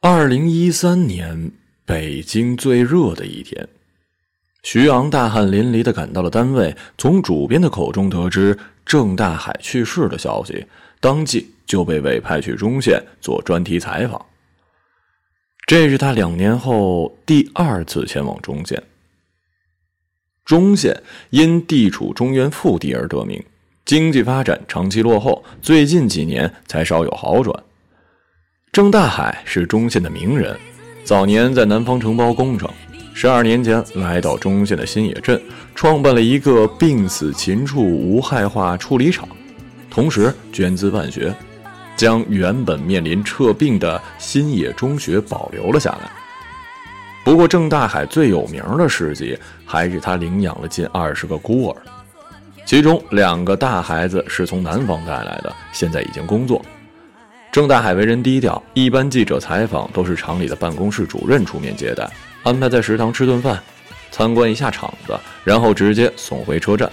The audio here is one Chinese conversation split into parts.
二零一三年，北京最热的一天，徐昂大汗淋漓的赶到了单位，从主编的口中得知郑大海去世的消息，当即就被委派去中县做专题采访。这是他两年后第二次前往中县。中县因地处中原腹地而得名，经济发展长期落后，最近几年才稍有好转。郑大海是中县的名人，早年在南方承包工程，十二年前来到中县的新野镇，创办了一个病死禽畜无害化处理厂，同时捐资办学，将原本面临撤并的新野中学保留了下来。不过，郑大海最有名的事迹还是他领养了近二十个孤儿，其中两个大孩子是从南方带来的，现在已经工作。郑大海为人低调，一般记者采访都是厂里的办公室主任出面接待，安排在食堂吃顿饭，参观一下厂子，然后直接送回车站。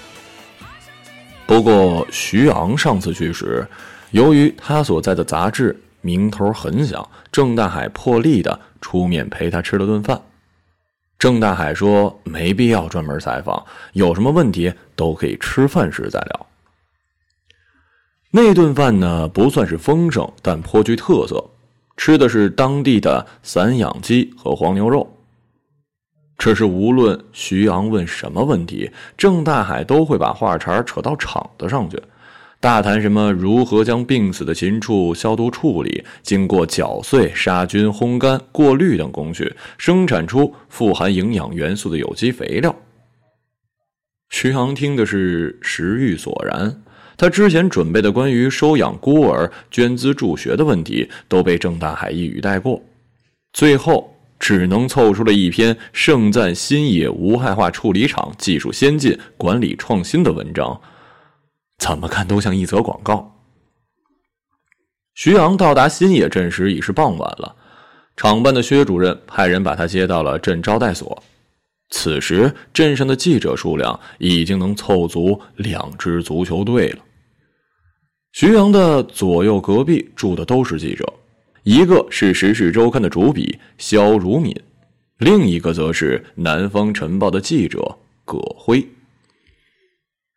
不过徐昂上次去时，由于他所在的杂志名头很响，郑大海破例的出面陪他吃了顿饭。郑大海说：“没必要专门采访，有什么问题都可以吃饭时再聊。”那顿饭呢，不算是丰盛，但颇具特色。吃的是当地的散养鸡和黄牛肉。只是无论徐阳问什么问题，郑大海都会把话茬扯到场子上去，大谈什么如何将病死的禽畜消毒处理，经过搅碎、杀菌、烘干、过滤等工序，生产出富含营养元素的有机肥料。徐阳听的是食欲索然。他之前准备的关于收养孤儿、捐资助学的问题都被郑大海一语带过，最后只能凑出了一篇盛赞新野无害化处理厂技术先进、管理创新的文章，怎么看都像一则广告。徐阳到达新野镇时已是傍晚了，厂办的薛主任派人把他接到了镇招待所。此时，镇上的记者数量已经能凑足两支足球队了。徐阳的左右隔壁住的都是记者，一个是《时事周刊》的主笔肖如敏，另一个则是《南方晨报》的记者葛辉。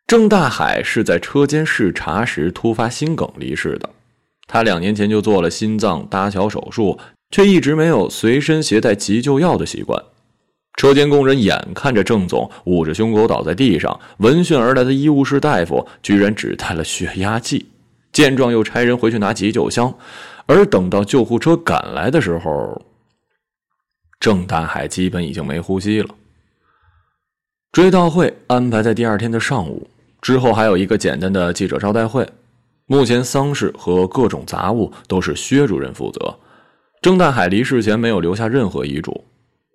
郑大海是在车间视察时突发心梗离世的，他两年前就做了心脏搭桥手术，却一直没有随身携带急救药的习惯。车间工人眼看着郑总捂着胸口倒在地上，闻讯而来的医务室大夫居然只带了血压计。见状，又差人回去拿急救箱，而等到救护车赶来的时候，郑大海基本已经没呼吸了。追悼会安排在第二天的上午，之后还有一个简单的记者招待会。目前丧事和各种杂物都是薛主任负责。郑大海离世前没有留下任何遗嘱。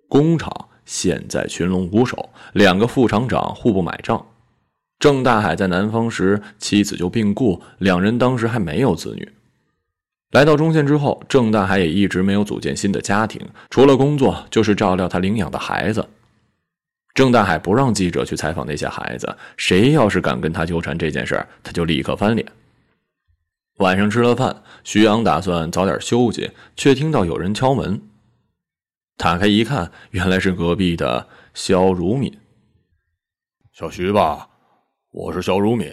工厂现在群龙无首，两个副厂长互不买账。郑大海在南方时，妻子就病故，两人当时还没有子女。来到中县之后，郑大海也一直没有组建新的家庭，除了工作就是照料他领养的孩子。郑大海不让记者去采访那些孩子，谁要是敢跟他纠缠这件事他就立刻翻脸。晚上吃了饭，徐阳打算早点休息，却听到有人敲门。打开一看，原来是隔壁的肖如敏。小徐吧。我是肖如敏，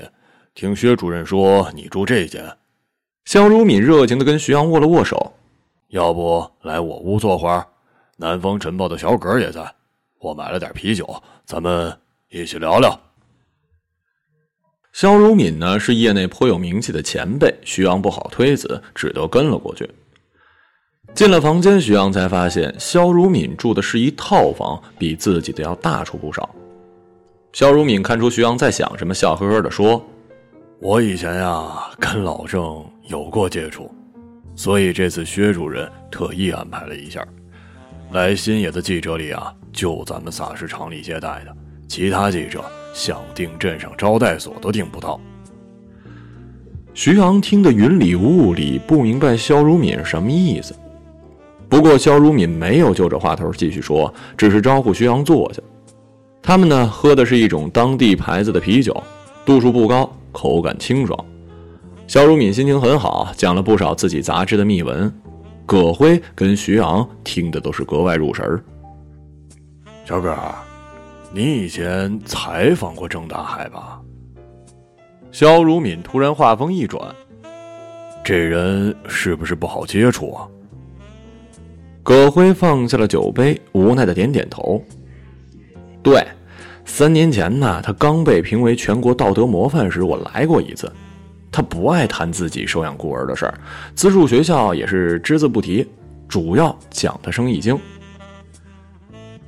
听薛主任说你住这间。肖如敏热情的跟徐阳握了握手，要不来我屋坐会儿？南方晨报的小葛也在，我买了点啤酒，咱们一起聊聊。肖如敏呢是业内颇有名气的前辈，徐阳不好推辞，只得跟了过去。进了房间，徐阳才发现肖如敏住的是一套房，比自己的要大出不少。肖如敏看出徐阳在想什么，笑呵呵的说：“我以前呀跟老郑有过接触，所以这次薛主任特意安排了一下，来新野的记者里啊，就咱们仨是厂里接待的，其他记者想订镇上招待所都订不到。”徐阳听得云里雾里，不明白肖如敏是什么意思。不过肖如敏没有就着话头继续说，只是招呼徐阳坐下。他们呢，喝的是一种当地牌子的啤酒，度数不高，口感清爽。肖如敏心情很好，讲了不少自己杂志的秘闻。葛辉跟徐昂听的都是格外入神儿。小葛，你以前采访过郑大海吧？肖如敏突然话锋一转：“这人是不是不好接触啊？”葛辉放下了酒杯，无奈的点点头：“对，三年前呢，他刚被评为全国道德模范时，我来过一次。他不爱谈自己收养孤儿的事儿，资助学校也是只字不提，主要讲他生意经。”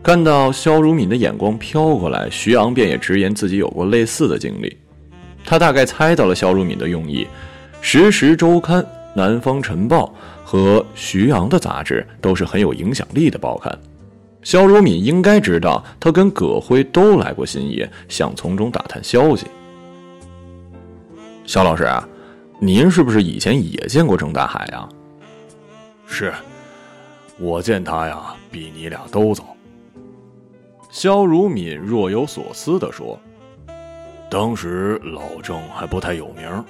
看到肖如敏的眼光飘过来，徐昂便也直言自己有过类似的经历。他大概猜到了肖如敏的用意，《时时周刊》《南方晨报》和徐昂的杂志都是很有影响力的报刊。肖如敏应该知道，他跟葛辉都来过新野，想从中打探消息。肖老师啊，您是不是以前也见过郑大海呀？是，我见他呀，比你俩都早。肖如敏若有所思地说：“当时老郑还不太有名，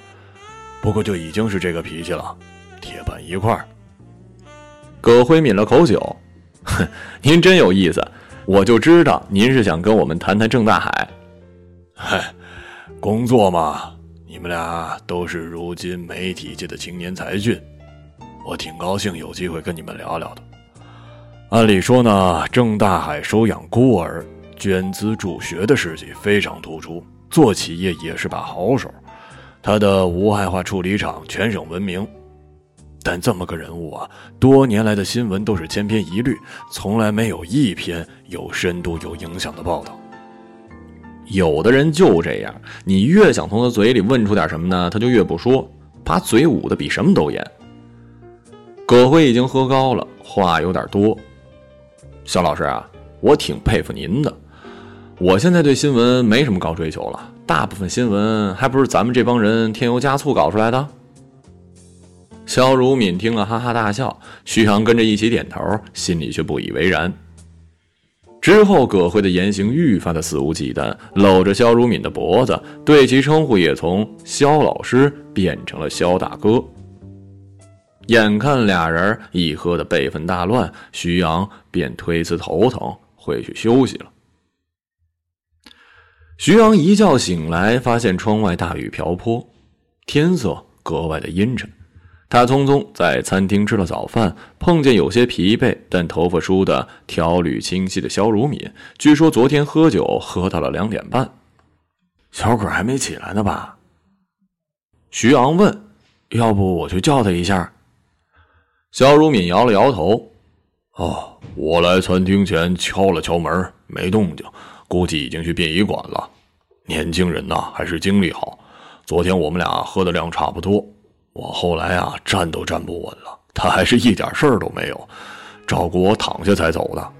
不过就已经是这个脾气了，铁板一块。”葛辉抿了口酒，哼，哼 您真有意思，我就知道您是想跟我们谈谈郑大海。嗨，工作嘛，你们俩都是如今媒体界的青年才俊，我挺高兴有机会跟你们聊聊的。按理说呢，郑大海收养孤儿、捐资助学的事迹非常突出，做企业也是把好手。他的无害化处理厂全省闻名，但这么个人物啊，多年来的新闻都是千篇一律，从来没有一篇有深度、有影响的报道。有的人就这样，你越想从他嘴里问出点什么呢，他就越不说，把嘴捂得比什么都严。葛辉已经喝高了，话有点多。肖老师啊，我挺佩服您的。我现在对新闻没什么高追求了，大部分新闻还不是咱们这帮人添油加醋搞出来的。肖如敏听了哈哈大笑，徐阳跟着一起点头，心里却不以为然。之后，葛辉的言行愈发的肆无忌惮，搂着肖如敏的脖子，对其称呼也从肖老师变成了肖大哥。眼看俩人一喝的辈分大乱，徐阳便推辞头疼，回去休息了。徐阳一觉醒来，发现窗外大雨瓢泼，天色格外的阴沉。他匆匆在餐厅吃了早饭，碰见有些疲惫但头发梳的条缕清晰的肖如敏。据说昨天喝酒喝到了两点半，小可还没起来呢吧？徐昂问：“要不我去叫他一下？”肖如敏摇了摇头，哦，我来餐厅前敲了敲门，没动静，估计已经去殡仪馆了。年轻人呐，还是精力好。昨天我们俩喝的量差不多，我后来啊站都站不稳了，他还是一点事儿都没有，照顾我躺下才走的。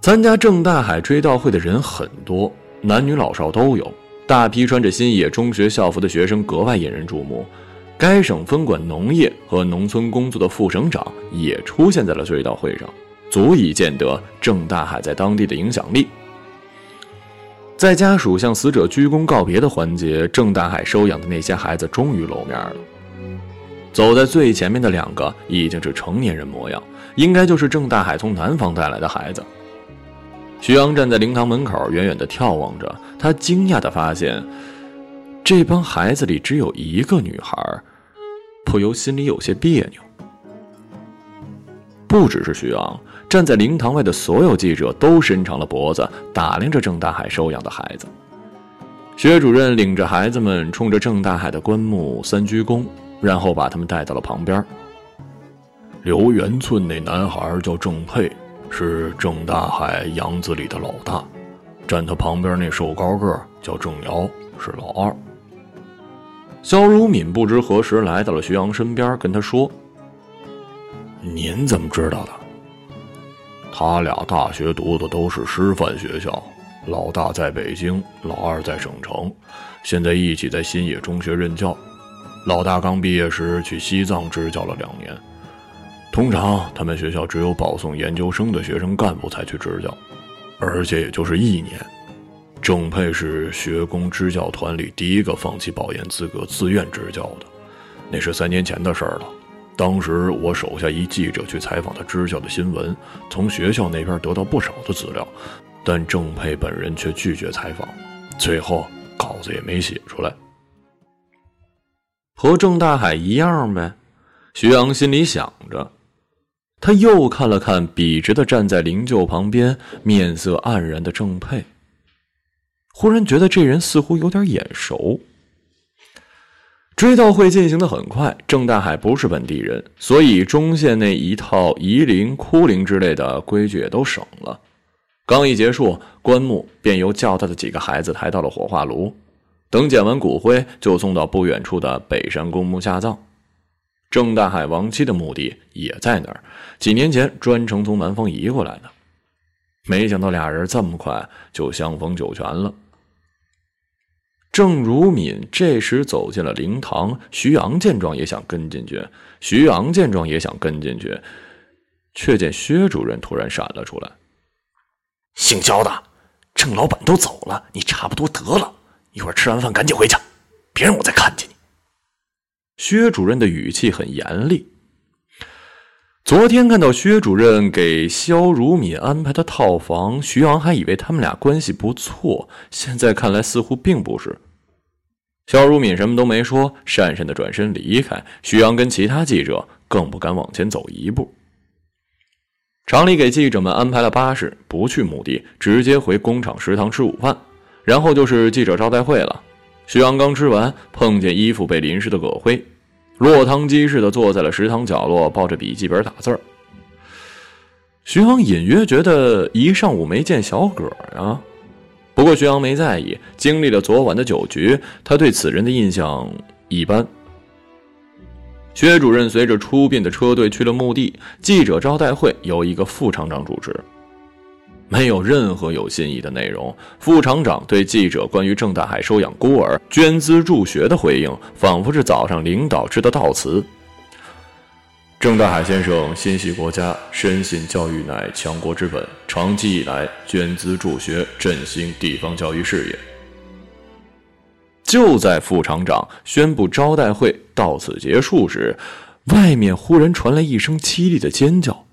参加郑大海追悼会的人很多，男女老少都有，大批穿着新野中学校服的学生格外引人注目。该省分管农业和农村工作的副省长也出现在了追悼会上，足以见得郑大海在当地的影响力。在家属向死者鞠躬告别的环节，郑大海收养的那些孩子终于露面了。走在最前面的两个已经是成年人模样，应该就是郑大海从南方带来的孩子。徐阳站在灵堂门口，远远地眺望着，他惊讶地发现。这帮孩子里只有一个女孩，不由心里有些别扭。不只是徐昂，站在灵堂外的所有记者都伸长了脖子打量着郑大海收养的孩子。薛主任领着孩子们冲着郑大海的棺木三鞠躬，然后把他们带到了旁边。刘元村那男孩叫郑佩，是郑大海养子里的老大。站他旁边那瘦高个叫郑瑶，是老二。肖如敏不知何时来到了徐阳身边，跟他说：“您怎么知道的？他俩大学读的都是师范学校，老大在北京，老二在省城，现在一起在新野中学任教。老大刚毕业时去西藏支教了两年。通常他们学校只有保送研究生的学生干部才去支教，而且也就是一年。”郑佩是学工支教团里第一个放弃保研资格、自愿支教的，那是三年前的事儿了。当时我手下一记者去采访他支教的新闻，从学校那边得到不少的资料，但郑佩本人却拒绝采访，最后稿子也没写出来。和郑大海一样呗，徐阳心里想着。他又看了看笔直的站在灵柩旁边、面色黯然的郑佩，忽然觉得这人似乎有点眼熟。追悼会进行的很快，郑大海不是本地人，所以中县那一套夷陵、哭陵之类的规矩也都省了。刚一结束，棺木便由叫他的几个孩子抬到了火化炉。等捡完骨灰，就送到不远处的北山公墓下葬。郑大海亡妻的墓地也在那儿，几年前专程从南方移过来的。没想到俩人这么快就相逢九泉了。郑如敏这时走进了灵堂，徐阳见状也想跟进去，徐阳见状也想跟进去，却见薛主任突然闪了出来：“姓焦的，郑老板都走了，你差不多得了。”一会儿吃完饭赶紧回家，别让我再看见你。薛主任的语气很严厉。昨天看到薛主任给肖如敏安排的套房，徐阳还以为他们俩关系不错，现在看来似乎并不是。肖如敏什么都没说，讪讪的转身离开。徐阳跟其他记者更不敢往前走一步。厂里给记者们安排了巴士，不去墓地，直接回工厂食堂吃午饭。然后就是记者招待会了。徐阳刚吃完，碰见衣服被淋湿的葛辉，落汤鸡似的坐在了食堂角落，抱着笔记本打字儿。徐阳隐约觉得一上午没见小葛呀，不过徐阳没在意。经历了昨晚的酒局，他对此人的印象一般。薛主任随着出殡的车队去了墓地，记者招待会由一个副厂长主持。没有任何有新意的内容。副厂长对记者关于郑大海收养孤儿、捐资助学的回应，仿佛是早上领导致的悼词。郑大海先生心系国家，深信教育乃强国之本，长期以来捐资助学，振兴地方教育事业。就在副厂长宣布招待会到此结束时，外面忽然传来一声凄厉的尖叫。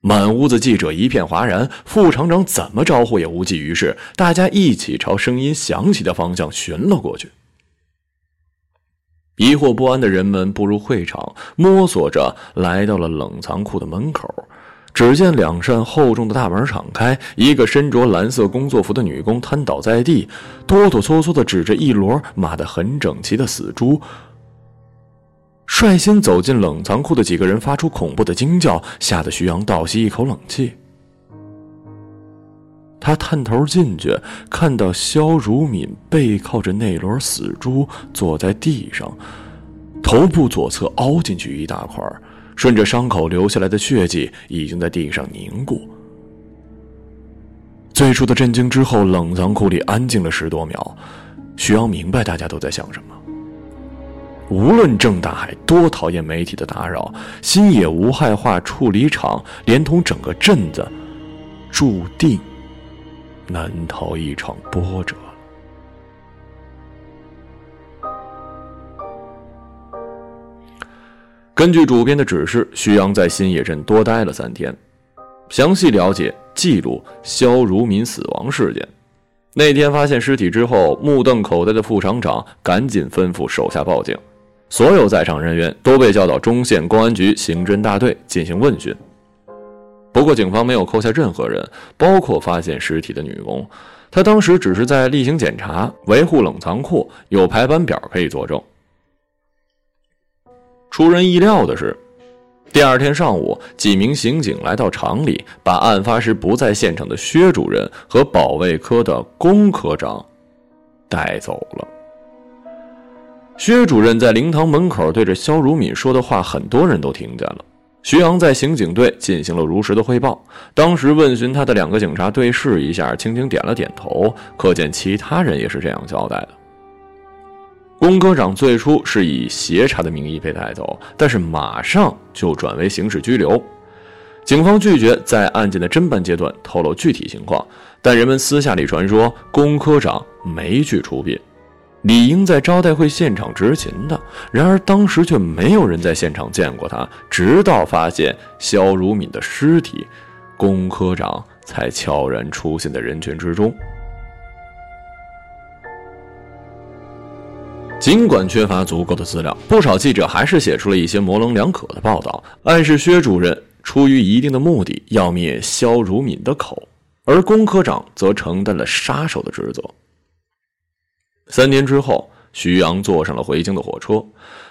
满屋子记者一片哗然，副厂长怎么招呼也无济于事。大家一起朝声音响起的方向寻了过去。疑惑不安的人们步入会场，摸索着来到了冷藏库的门口。只见两扇厚重的大门敞开，一个身着蓝色工作服的女工瘫倒在地，哆哆嗦嗦地指着一摞码得很整齐的死猪。率先走进冷藏库的几个人发出恐怖的惊叫，吓得徐阳倒吸一口冷气。他探头进去，看到肖如敏背靠着那轮死猪坐在地上，头部左侧凹进去一大块，顺着伤口流下来的血迹已经在地上凝固。最初的震惊之后，冷藏库里安静了十多秒。徐阳明白大家都在想什么。无论郑大海多讨厌媒体的打扰，新野无害化处理厂连同整个镇子，注定难逃一场波折。根据主编的指示，徐阳在新野镇多待了三天，详细了解记录肖如民死亡事件。那天发现尸体之后，目瞪口呆的副厂长赶紧吩咐手下报警。所有在场人员都被叫到中县公安局刑侦大队进行问讯。不过，警方没有扣下任何人，包括发现尸体的女工。她当时只是在例行检查、维护冷藏库，有排班表可以作证。出人意料的是，第二天上午，几名刑警来到厂里，把案发时不在现场的薛主任和保卫科的龚科长带走了。薛主任在灵堂门口对着肖如敏说的话，很多人都听见了。徐阳在刑警队进行了如实的汇报。当时问询他的两个警察对视一下，轻轻点了点头，可见其他人也是这样交代的。龚科长最初是以协查的名义被带走，但是马上就转为刑事拘留。警方拒绝在案件的侦办阶段透露具体情况，但人们私下里传说龚科长没去出殡。理应在招待会现场执勤的，然而当时却没有人在现场见过他。直到发现肖如敏的尸体，龚科长才悄然出现在人群之中。尽管缺乏足够的资料，不少记者还是写出了一些模棱两可的报道，暗示薛主任出于一定的目的要灭肖如敏的口，而龚科长则承担了杀手的职责。三年之后，徐阳坐上了回京的火车。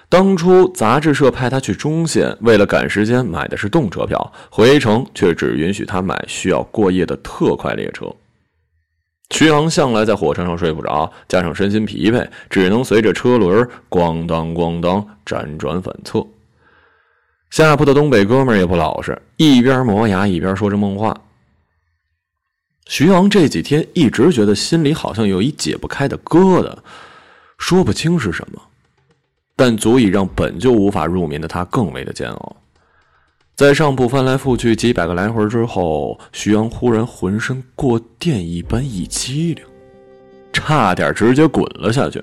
当初杂志社派他去中县，为了赶时间，买的是动车票，回程却只允许他买需要过夜的特快列车。徐阳向来在火车上睡不着，加上身心疲惫，只能随着车轮咣当咣当辗转反侧。下铺的东北哥们也不老实，一边磨牙一边说着梦话。徐昂这几天一直觉得心里好像有一解不开的疙瘩，说不清是什么，但足以让本就无法入眠的他更为的煎熬。在上铺翻来覆去几百个来回之后，徐阳忽然浑身过电一般一激灵，差点直接滚了下去。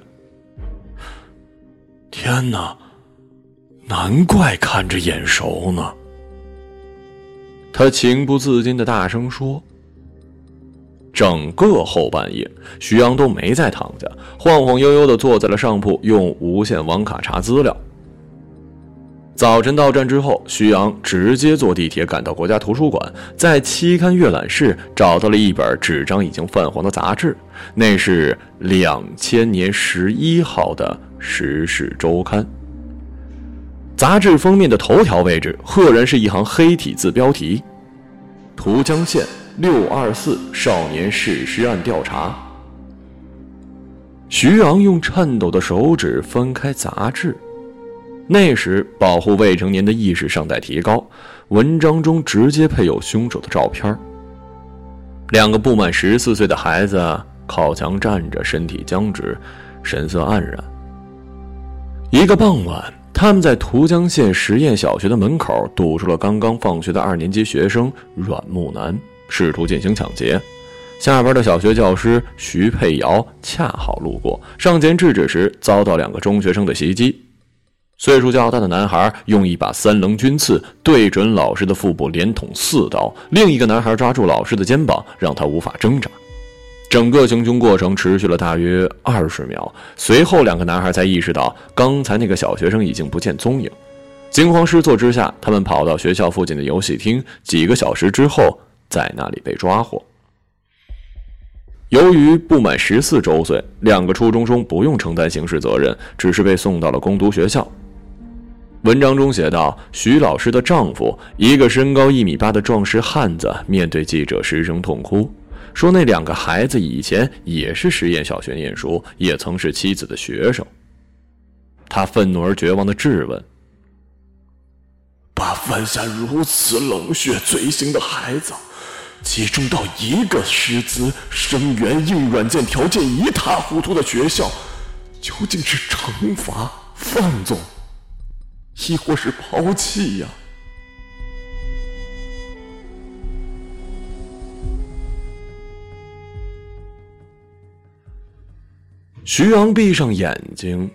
天哪，难怪看着眼熟呢！他情不自禁的大声说。整个后半夜，徐阳都没再躺下，晃晃悠悠的坐在了上铺，用无线网卡查资料。早晨到站之后，徐阳直接坐地铁赶到国家图书馆，在期刊阅览室找到了一本纸张已经泛黄的杂志，那是两千年十一号的《时事周刊》。杂志封面的头条位置，赫然是一行黑体字标题：“图江县六二四少年弑尸案调查。”徐昂用颤抖的手指翻开杂志。那时，保护未成年的意识尚待提高。文章中直接配有凶手的照片两个不满十四岁的孩子靠墙站着，身体僵直，神色黯然。一个傍晚，他们在涂江县实验小学的门口堵住了刚刚放学的二年级学生阮木南，试图进行抢劫。下班的小学教师徐佩瑶恰好路过，上前制止时，遭到两个中学生的袭击。岁数较大的男孩用一把三棱军刺对准老师的腹部，连捅四刀；另一个男孩抓住老师的肩膀，让他无法挣扎。整个行凶过程持续了大约二十秒，随后两个男孩才意识到刚才那个小学生已经不见踪影。惊慌失措之下，他们跑到学校附近的游戏厅，几个小时之后在那里被抓获。由于不满十四周岁，两个初中生不用承担刑事责任，只是被送到了工读学校。文章中写道：“徐老师的丈夫，一个身高一米八的壮实汉子，面对记者失声痛哭，说那两个孩子以前也是实验小学念书，也曾是妻子的学生。他愤怒而绝望的质问：把犯下如此冷血罪行的孩子，集中到一个师资、生源、硬软件条件一塌糊涂的学校，究竟是惩罚、放纵？”亦或是抛弃呀？徐阳闭上眼睛，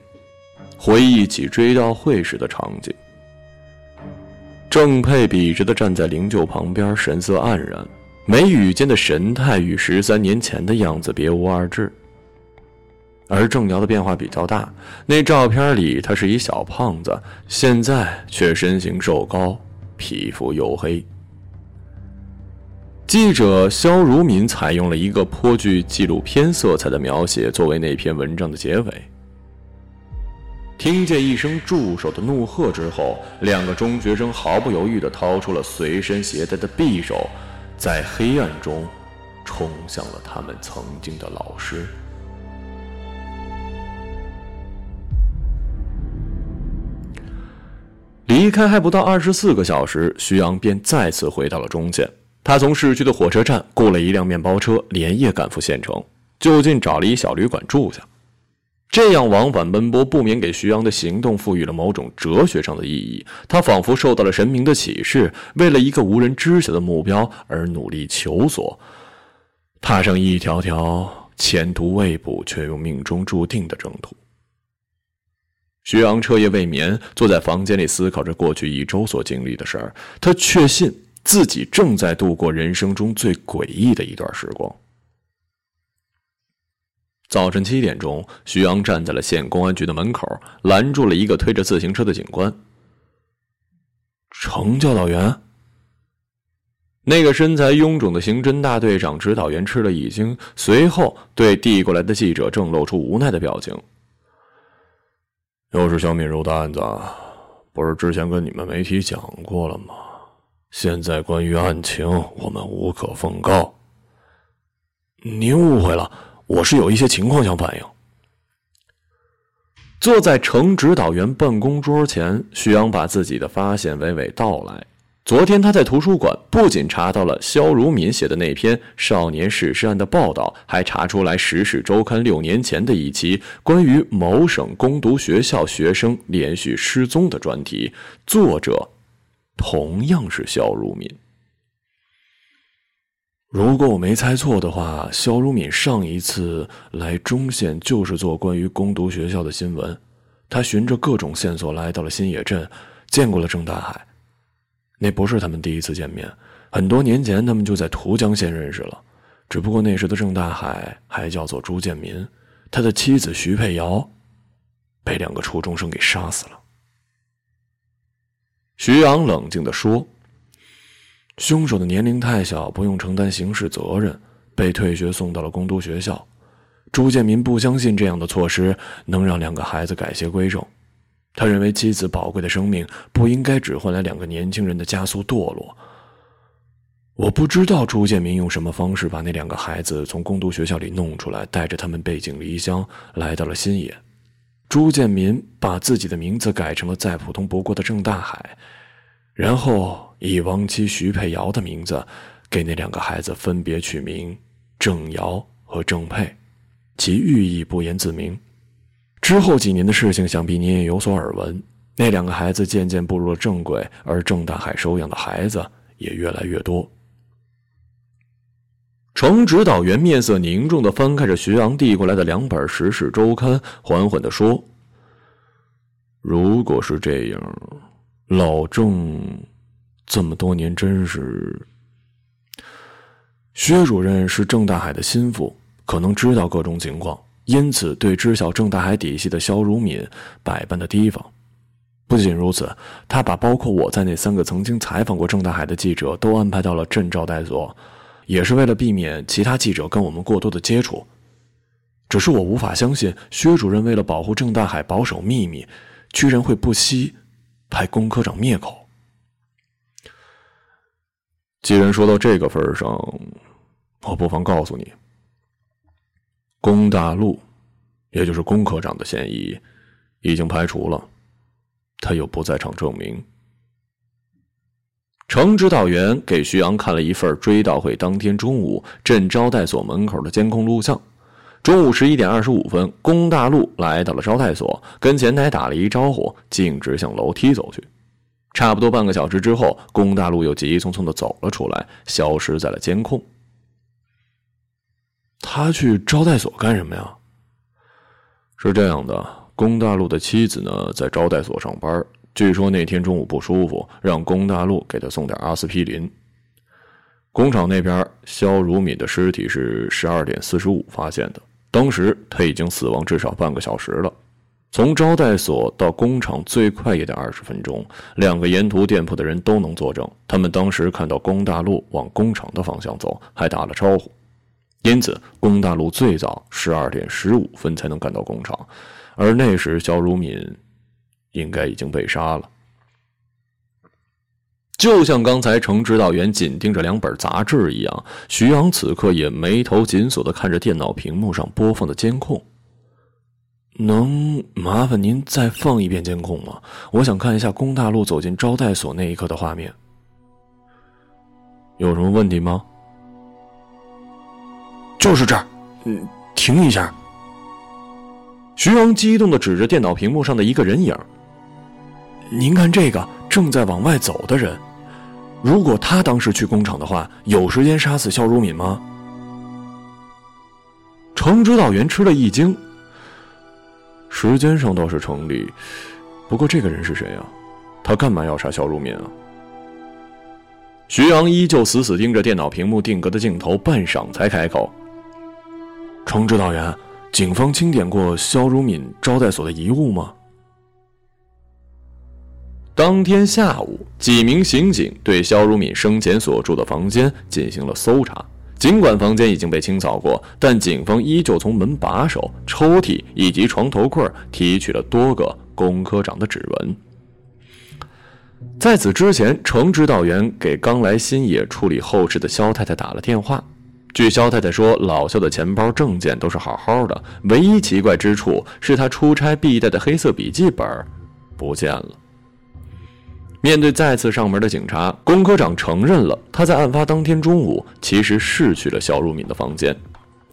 回忆起追悼会时的场景。郑佩笔直的站在灵柩旁边，神色黯然，眉宇间的神态与十三年前的样子别无二致。而郑瑶的变化比较大，那照片里他是一小胖子，现在却身形瘦高，皮肤黝黑。记者肖如敏采用了一个颇具纪录片色彩的描写作为那篇文章的结尾。听见一声助手的怒喝之后，两个中学生毫不犹豫地掏出了随身携带的匕首，在黑暗中冲向了他们曾经的老师。离开还不到二十四个小时，徐阳便再次回到了中县。他从市区的火车站雇了一辆面包车，连夜赶赴县城，就近找了一小旅馆住下。这样往返奔波，不免给徐阳的行动赋予了某种哲学上的意义。他仿佛受到了神明的启示，为了一个无人知晓的目标而努力求索，踏上一条条前途未卜却又命中注定的征途。徐昂彻夜未眠，坐在房间里思考着过去一周所经历的事儿。他确信自己正在度过人生中最诡异的一段时光。早晨七点钟，徐阳站在了县公安局的门口，拦住了一个推着自行车的警官。程教导员。那个身材臃肿的刑侦大队长指导员吃了一惊，随后对递过来的记者正露出无奈的表情。又是小敏柔的案子，不是之前跟你们媒体讲过了吗？现在关于案情，我们无可奉告。您误会了，我是有一些情况想反映。坐在程指导员办公桌前，徐阳把自己的发现娓娓道来。昨天他在图书馆不仅查到了肖如敏写的那篇少年弑尸案的报道，还查出来《时事周刊》六年前的一期关于某省攻读学校学生连续失踪的专题，作者同样是肖如敏。如果我没猜错的话，肖如敏上一次来中县就是做关于攻读学校的新闻。他循着各种线索来到了新野镇，见过了郑大海。那不是他们第一次见面，很多年前他们就在图江县认识了，只不过那时的郑大海还叫做朱建民，他的妻子徐佩瑶被两个初中生给杀死了。徐阳冷静地说：“凶手的年龄太小，不用承担刑事责任，被退学送到了攻读学校。朱建民不相信这样的措施能让两个孩子改邪归正。”他认为妻子宝贵的生命不应该只换来两个年轻人的加速堕落。我不知道朱建民用什么方式把那两个孩子从攻读学校里弄出来，带着他们背井离乡来到了新野。朱建民把自己的名字改成了再普通不过的郑大海，然后以亡妻徐佩瑶的名字给那两个孩子分别取名郑瑶和郑佩，其寓意不言自明。之后几年的事情，想必你也有所耳闻。那两个孩子渐渐步入了正轨，而郑大海收养的孩子也越来越多。程指导员面色凝重的翻开着徐昂递过来的两本《时事周刊》，缓缓的说：“如果是这样，老郑这么多年真是……薛主任是郑大海的心腹，可能知道各种情况。”因此，对知晓郑大海底细的肖如敏百般的提防。不仅如此，他把包括我在内三个曾经采访过郑大海的记者都安排到了镇招待所，也是为了避免其他记者跟我们过多的接触。只是我无法相信，薛主任为了保护郑大海保守秘密，居然会不惜派龚科长灭口。既然说到这个份上，我不妨告诉你。龚大陆，也就是龚科长的嫌疑已经排除了，他有不在场证明。程指导员给徐阳看了一份追悼会当天中午镇招待所门口的监控录像。中午十一点二十五分，龚大陆来到了招待所，跟前台打了一招呼，径直向楼梯走去。差不多半个小时之后，龚大陆又急匆匆的走了出来，消失在了监控。他去招待所干什么呀？是这样的，龚大陆的妻子呢，在招待所上班。据说那天中午不舒服，让龚大陆给他送点阿司匹林。工厂那边，肖如敏的尸体是十二点四十五发现的，当时他已经死亡至少半个小时了。从招待所到工厂最快也得二十分钟，两个沿途店铺的人都能作证，他们当时看到龚大陆往工厂的方向走，还打了招呼。因此，龚大陆最早十二点十五分才能赶到工厂，而那时肖如敏应该已经被杀了。就像刚才程指导员紧盯着两本杂志一样，徐阳此刻也眉头紧锁的看着电脑屏幕上播放的监控。能麻烦您再放一遍监控吗？我想看一下龚大陆走进招待所那一刻的画面。有什么问题吗？就是这儿，嗯，停一下。徐阳激动的指着电脑屏幕上的一个人影。您看这个正在往外走的人，如果他当时去工厂的话，有时间杀死肖如敏吗？程指导员吃了一惊。时间上倒是成立，不过这个人是谁啊？他干嘛要杀肖如敏啊？徐阳依旧死死盯着电脑屏幕定格的镜头，半晌才开口：“程指导员，警方清点过肖如敏招待所的遗物吗？”当天下午，几名刑警对肖如敏生前所住的房间进行了搜查。尽管房间已经被清扫过，但警方依旧从门把手、抽屉以及床头柜提取了多个龚科长的指纹。在此之前，程指导员给刚来新野处理后事的肖太太打了电话。据肖太太说，老肖的钱包、证件都是好好的，唯一奇怪之处是他出差必带的黑色笔记本不见了。面对再次上门的警察，龚科长承认了他在案发当天中午其实是去了肖如敏的房间。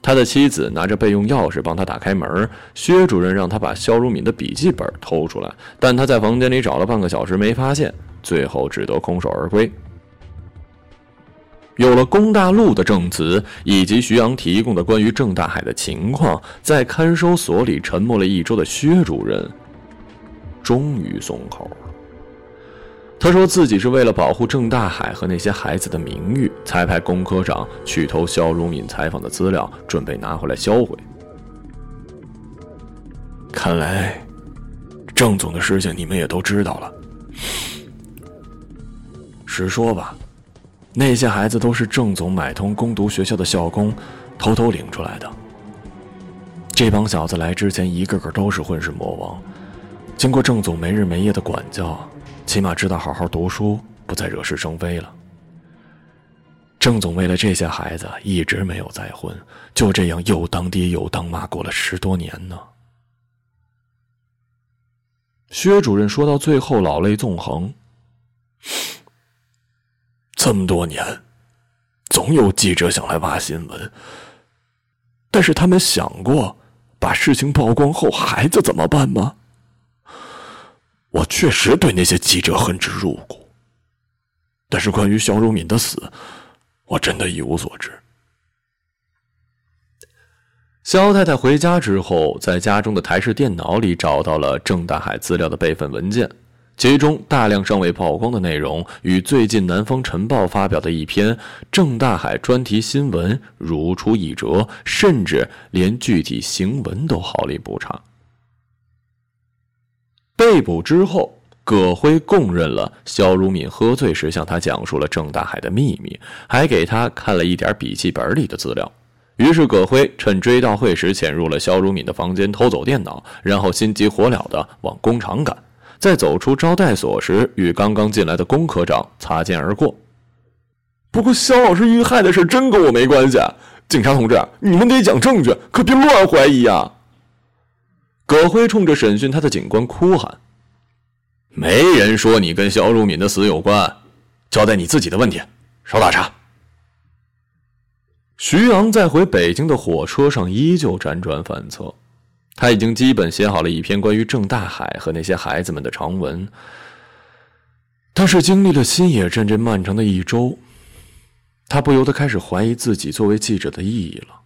他的妻子拿着备用钥匙帮他打开门。薛主任让他把肖如敏的笔记本偷出来，但他在房间里找了半个小时没发现，最后只得空手而归。有了龚大陆的证词以及徐阳提供的关于郑大海的情况，在看守所里沉默了一周的薛主任终于松口了。他说自己是为了保护郑大海和那些孩子的名誉，才派龚科长去偷肖荣敏采访的资料，准备拿回来销毁。看来，郑总的事情你们也都知道了。实说吧，那些孩子都是郑总买通攻读学校的校工，偷偷领出来的。这帮小子来之前，一个个都是混世魔王，经过郑总没日没夜的管教。起码知道好好读书，不再惹是生非了。郑总为了这些孩子一直没有再婚，就这样又当爹又当妈过了十多年呢。薛主任说到最后，老泪纵横。这么多年，总有记者想来挖新闻，但是他们想过把事情曝光后孩子怎么办吗？我确实对那些记者恨之入骨，但是关于肖如敏的死，我真的一无所知。肖太太回家之后，在家中的台式电脑里找到了郑大海资料的备份文件，其中大量尚未曝光的内容与最近《南方晨报》发表的一篇郑大海专题新闻如出一辙，甚至连具体行文都毫厘不差。被捕之后，葛辉供认了肖如敏喝醉时向他讲述了郑大海的秘密，还给他看了一点笔记本里的资料。于是葛辉趁追悼会时潜入了肖如敏的房间偷走电脑，然后心急火燎地往工厂赶。在走出招待所时，与刚刚进来的龚科长擦肩而过。不过肖老师遇害的事真跟我没关系，警察同志，你们得讲证据，可别乱怀疑啊！辉冲着审讯他的警官哭喊：“没人说你跟肖如敏的死有关，交代你自己的问题，少打岔。”徐阳在回北京的火车上依旧辗转反侧，他已经基本写好了一篇关于郑大海和那些孩子们的长文。但是经历了新野镇这漫长的一周，他不由得开始怀疑自己作为记者的意义了。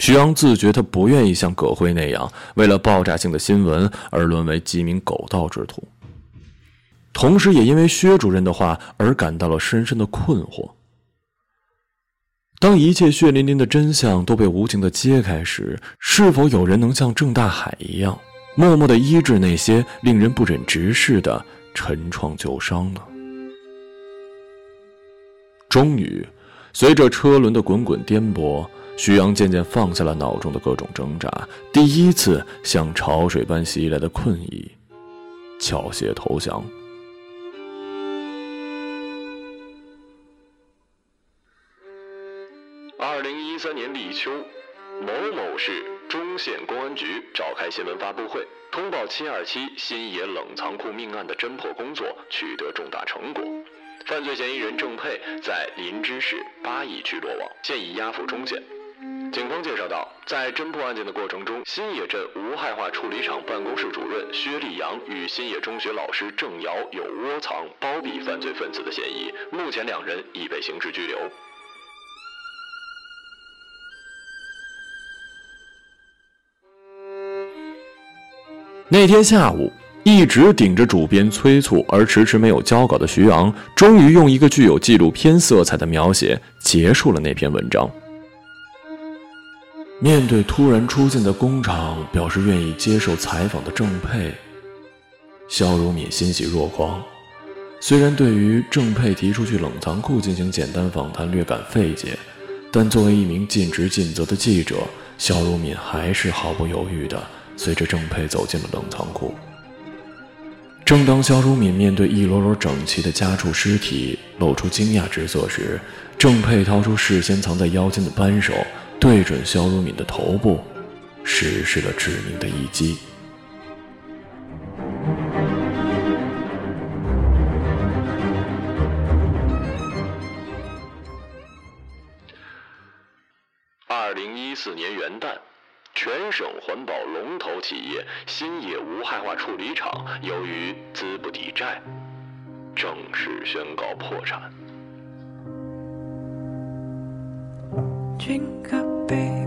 徐阳自觉，他不愿意像葛辉那样为了爆炸性的新闻而沦为几名狗盗之徒，同时也因为薛主任的话而感到了深深的困惑。当一切血淋淋的真相都被无情的揭开时，是否有人能像郑大海一样，默默的医治那些令人不忍直视的陈创旧伤呢？终于，随着车轮的滚滚颠簸。徐阳渐渐放下了脑中的各种挣扎，第一次像潮水般袭来的困意，缴械投降。二零一三年立秋，某某市中县公安局召开新闻发布会，通报七二七新野冷藏库命案的侦破工作取得重大成果，犯罪嫌疑人郑佩在林芝市八义区落网，现已押赴中县。警方介绍到，在侦破案件的过程中，新野镇无害化处理厂办公室主任薛立阳与新野中学老师郑瑶有窝藏、包庇犯罪分子的嫌疑，目前两人已被刑事拘留。那天下午，一直顶着主编催促而迟迟没有交稿的徐昂，终于用一个具有纪录片色彩的描写结束了那篇文章。面对突然出现的工厂表示愿意接受采访的郑佩，肖如敏欣喜若狂。虽然对于郑佩提出去冷藏库进行简单访谈略感费解，但作为一名尽职尽责的记者，肖如敏还是毫不犹豫地随着郑佩走进了冷藏库。正当肖如敏面对一摞摞整齐的家畜尸体露出惊讶之色时，郑佩掏出事先藏在腰间的扳手。对准肖如敏的头部，实施了致命的一击。二零一四年元旦，全省环保龙头企业新野无害化处理厂由于资不抵债，正式宣告破产。drink a beer.